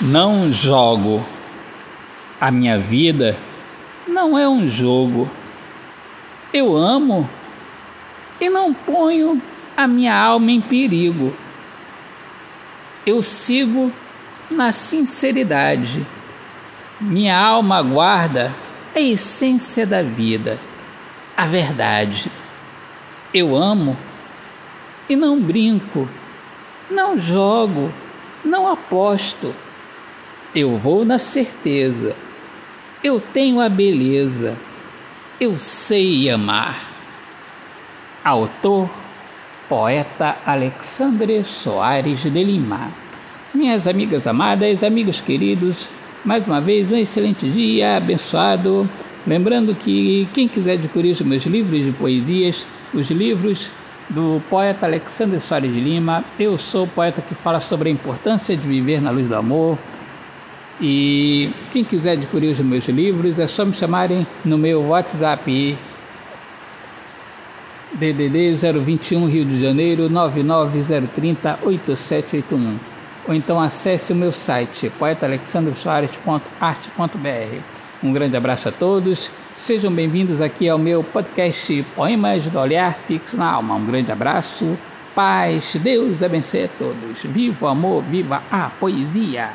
Não jogo. A minha vida não é um jogo. Eu amo e não ponho a minha alma em perigo. Eu sigo na sinceridade. Minha alma guarda a essência da vida, a verdade. Eu amo e não brinco, não jogo, não aposto. Eu vou na certeza. Eu tenho a beleza. Eu sei amar. Autor, poeta Alexandre Soares de Lima. Minhas amigas amadas, amigos queridos, mais uma vez um excelente dia abençoado. Lembrando que quem quiser adquirir os meus livros de poesias, os livros do poeta Alexandre Soares de Lima, eu sou o poeta que fala sobre a importância de viver na luz do amor, e quem quiser adquirir os meus livros é só me chamarem no meu WhatsApp DDD 021 Rio de Janeiro 99030 8781 ou então acesse o meu site poetaalexandrosoares.arte.br. Um grande abraço a todos, sejam bem-vindos aqui ao meu podcast Poemas do Olhar Fixo na Alma. Um grande abraço, paz, Deus abençoe a todos. Viva o amor, viva a poesia!